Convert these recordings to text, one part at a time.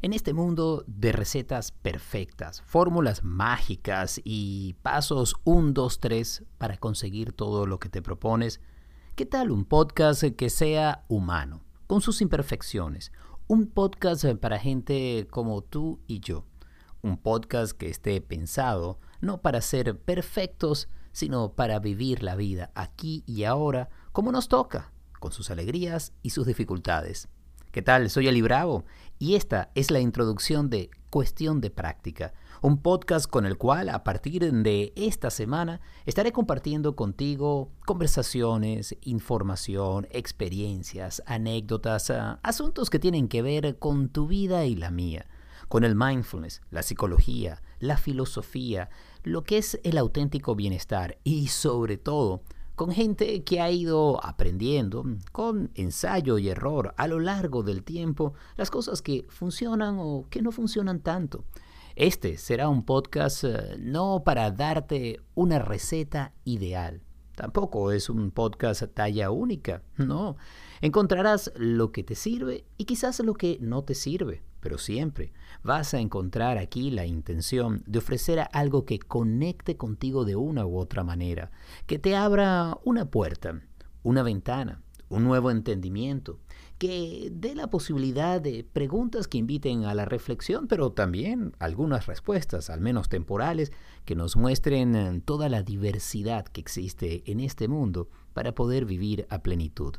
En este mundo de recetas perfectas, fórmulas mágicas y pasos 1, 2, 3 para conseguir todo lo que te propones, ¿qué tal un podcast que sea humano, con sus imperfecciones? Un podcast para gente como tú y yo. Un podcast que esté pensado no para ser perfectos, sino para vivir la vida aquí y ahora como nos toca, con sus alegrías y sus dificultades. ¿Qué tal? Soy Ali Bravo y esta es la introducción de Cuestión de Práctica, un podcast con el cual a partir de esta semana estaré compartiendo contigo conversaciones, información, experiencias, anécdotas, ah, asuntos que tienen que ver con tu vida y la mía, con el mindfulness, la psicología, la filosofía, lo que es el auténtico bienestar y sobre todo con gente que ha ido aprendiendo con ensayo y error a lo largo del tiempo las cosas que funcionan o que no funcionan tanto. Este será un podcast eh, no para darte una receta ideal. Tampoco es un podcast talla única, no. Encontrarás lo que te sirve y quizás lo que no te sirve pero siempre vas a encontrar aquí la intención de ofrecer algo que conecte contigo de una u otra manera, que te abra una puerta, una ventana, un nuevo entendimiento, que dé la posibilidad de preguntas que inviten a la reflexión, pero también algunas respuestas, al menos temporales, que nos muestren toda la diversidad que existe en este mundo para poder vivir a plenitud.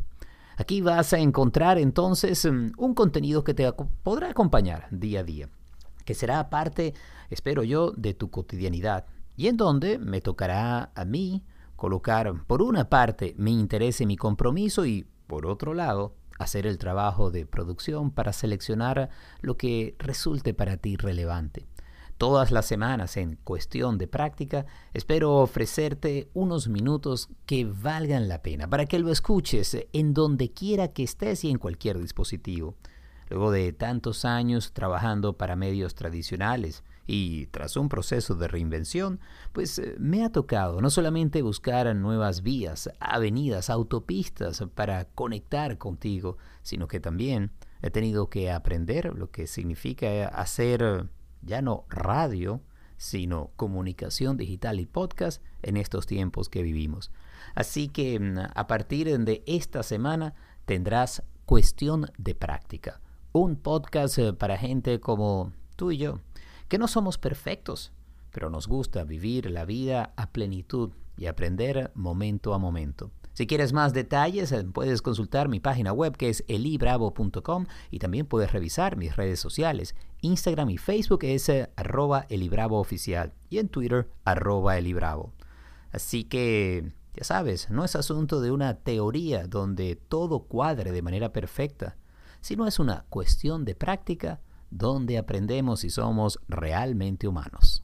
Aquí vas a encontrar entonces mm, un contenido que te podrá acompañar día a día, que será parte, espero yo, de tu cotidianidad y en donde me tocará a mí colocar por una parte mi interés y mi compromiso y por otro lado hacer el trabajo de producción para seleccionar lo que resulte para ti relevante todas las semanas en cuestión de práctica, espero ofrecerte unos minutos que valgan la pena para que lo escuches en donde quiera que estés y en cualquier dispositivo. Luego de tantos años trabajando para medios tradicionales y tras un proceso de reinvención, pues eh, me ha tocado no solamente buscar nuevas vías, avenidas, autopistas para conectar contigo, sino que también he tenido que aprender lo que significa hacer ya no radio, sino comunicación digital y podcast en estos tiempos que vivimos. Así que mm, a partir de esta semana tendrás cuestión de práctica, un podcast eh, para gente como tú y yo, que no somos perfectos, pero nos gusta vivir la vida a plenitud y aprender momento a momento. Si quieres más detalles, eh, puedes consultar mi página web que es elibravo.com y también puedes revisar mis redes sociales. Instagram y Facebook es eh, arroba elibravo y en Twitter arroba elibravo. Así que, ya sabes, no es asunto de una teoría donde todo cuadre de manera perfecta, sino es una cuestión de práctica donde aprendemos si somos realmente humanos.